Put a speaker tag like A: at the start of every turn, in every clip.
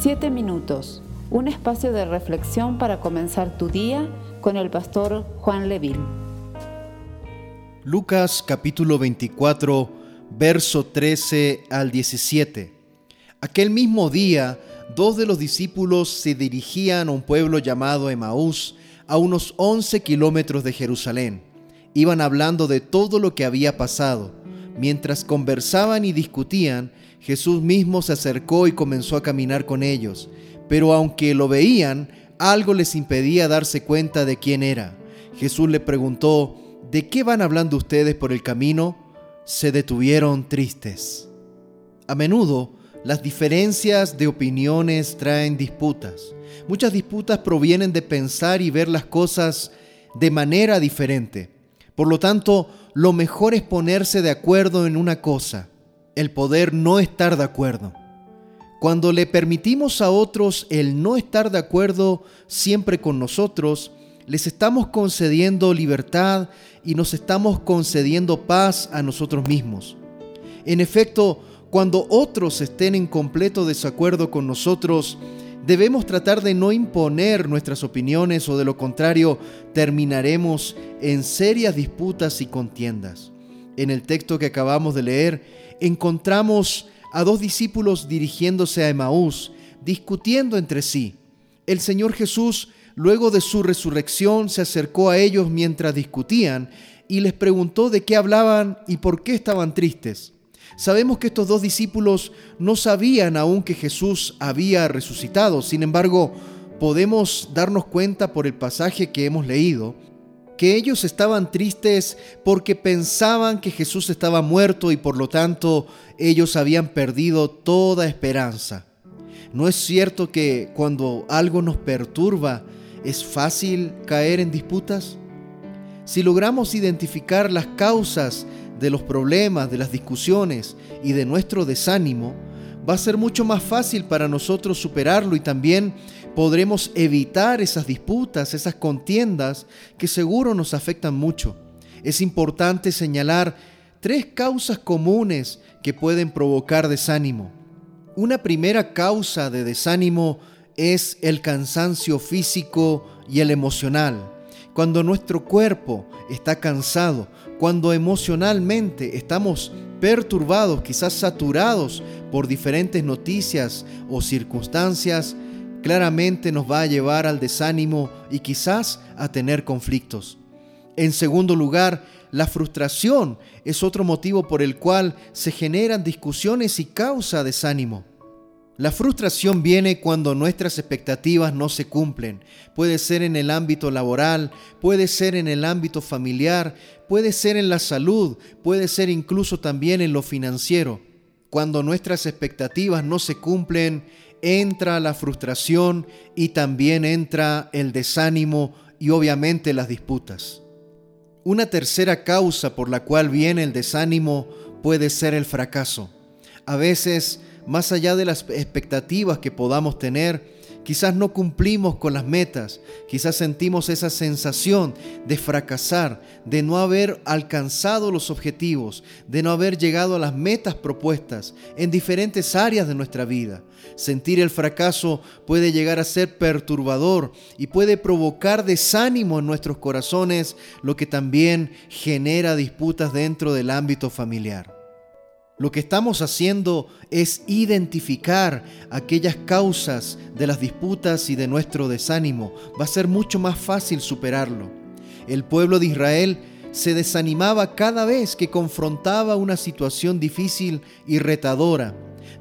A: Siete minutos, un espacio de reflexión para comenzar tu día con el pastor Juan Leville.
B: Lucas capítulo 24, verso 13 al 17. Aquel mismo día, dos de los discípulos se dirigían a un pueblo llamado Emaús, a unos 11 kilómetros de Jerusalén. Iban hablando de todo lo que había pasado. Mientras conversaban y discutían, Jesús mismo se acercó y comenzó a caminar con ellos. Pero aunque lo veían, algo les impedía darse cuenta de quién era. Jesús le preguntó, ¿de qué van hablando ustedes por el camino? Se detuvieron tristes. A menudo, las diferencias de opiniones traen disputas. Muchas disputas provienen de pensar y ver las cosas de manera diferente. Por lo tanto, lo mejor es ponerse de acuerdo en una cosa, el poder no estar de acuerdo. Cuando le permitimos a otros el no estar de acuerdo siempre con nosotros, les estamos concediendo libertad y nos estamos concediendo paz a nosotros mismos. En efecto, cuando otros estén en completo desacuerdo con nosotros, debemos tratar de no imponer nuestras opiniones o de lo contrario terminaremos en serias disputas y contiendas. En el texto que acabamos de leer encontramos a dos discípulos dirigiéndose a Emaús, discutiendo entre sí. El Señor Jesús, luego de su resurrección, se acercó a ellos mientras discutían y les preguntó de qué hablaban y por qué estaban tristes. Sabemos que estos dos discípulos no sabían aún que Jesús había resucitado, sin embargo, podemos darnos cuenta por el pasaje que hemos leído que ellos estaban tristes porque pensaban que Jesús estaba muerto y por lo tanto ellos habían perdido toda esperanza. ¿No es cierto que cuando algo nos perturba es fácil caer en disputas? Si logramos identificar las causas de los problemas, de las discusiones y de nuestro desánimo, va a ser mucho más fácil para nosotros superarlo y también podremos evitar esas disputas, esas contiendas que seguro nos afectan mucho. Es importante señalar tres causas comunes que pueden provocar desánimo. Una primera causa de desánimo es el cansancio físico y el emocional. Cuando nuestro cuerpo está cansado, cuando emocionalmente estamos perturbados, quizás saturados por diferentes noticias o circunstancias, claramente nos va a llevar al desánimo y quizás a tener conflictos. En segundo lugar, la frustración es otro motivo por el cual se generan discusiones y causa desánimo. La frustración viene cuando nuestras expectativas no se cumplen. Puede ser en el ámbito laboral, puede ser en el ámbito familiar, puede ser en la salud, puede ser incluso también en lo financiero. Cuando nuestras expectativas no se cumplen, entra la frustración y también entra el desánimo y obviamente las disputas. Una tercera causa por la cual viene el desánimo puede ser el fracaso. A veces más allá de las expectativas que podamos tener, quizás no cumplimos con las metas, quizás sentimos esa sensación de fracasar, de no haber alcanzado los objetivos, de no haber llegado a las metas propuestas en diferentes áreas de nuestra vida. Sentir el fracaso puede llegar a ser perturbador y puede provocar desánimo en nuestros corazones, lo que también genera disputas dentro del ámbito familiar. Lo que estamos haciendo es identificar aquellas causas de las disputas y de nuestro desánimo. Va a ser mucho más fácil superarlo. El pueblo de Israel se desanimaba cada vez que confrontaba una situación difícil y retadora.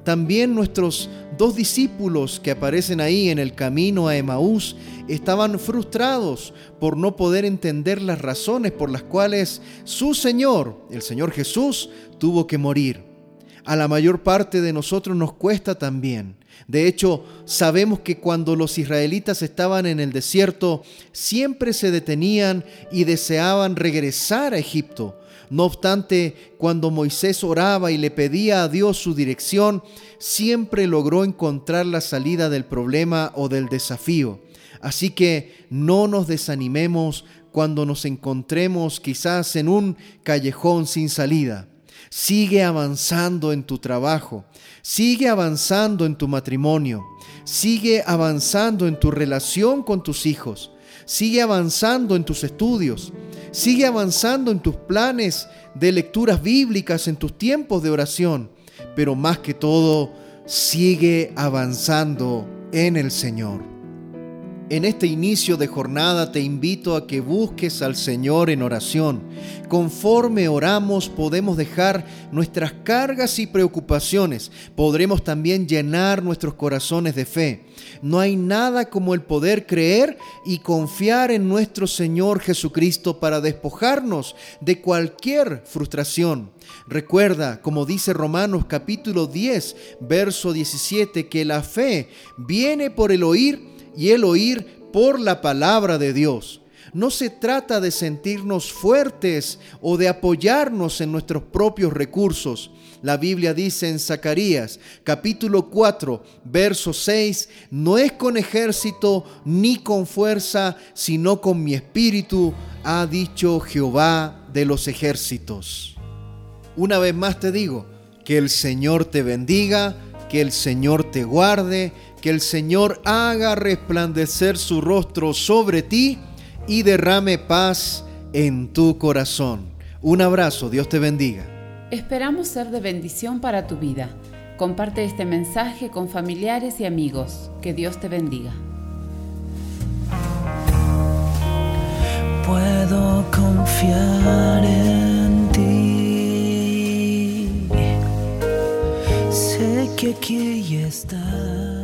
B: También nuestros dos discípulos que aparecen ahí en el camino a Emaús estaban frustrados por no poder entender las razones por las cuales su Señor, el Señor Jesús, tuvo que morir a la mayor parte de nosotros nos cuesta también. De hecho, sabemos que cuando los israelitas estaban en el desierto, siempre se detenían y deseaban regresar a Egipto. No obstante, cuando Moisés oraba y le pedía a Dios su dirección, siempre logró encontrar la salida del problema o del desafío. Así que no nos desanimemos cuando nos encontremos quizás en un callejón sin salida. Sigue avanzando en tu trabajo. Sigue avanzando en tu matrimonio. Sigue avanzando en tu relación con tus hijos. Sigue avanzando en tus estudios. Sigue avanzando en tus planes de lecturas bíblicas, en tus tiempos de oración. Pero más que todo, sigue avanzando en el Señor. En este inicio de jornada te invito a que busques al Señor en oración. Conforme oramos podemos dejar nuestras cargas y preocupaciones. Podremos también llenar nuestros corazones de fe. No hay nada como el poder creer y confiar en nuestro Señor Jesucristo para despojarnos de cualquier frustración. Recuerda, como dice Romanos capítulo 10, verso 17, que la fe viene por el oír y el oír por la palabra de Dios. No se trata de sentirnos fuertes o de apoyarnos en nuestros propios recursos. La Biblia dice en Zacarías capítulo 4, verso 6, no es con ejército ni con fuerza, sino con mi espíritu, ha dicho Jehová de los ejércitos. Una vez más te digo, que el Señor te bendiga, que el Señor te guarde, que el Señor haga resplandecer su rostro sobre ti y derrame paz en tu corazón. Un abrazo, Dios te bendiga.
A: Esperamos ser de bendición para tu vida. Comparte este mensaje con familiares y amigos. Que Dios te bendiga.
C: Puedo confiar en ti. Sé que aquí estás.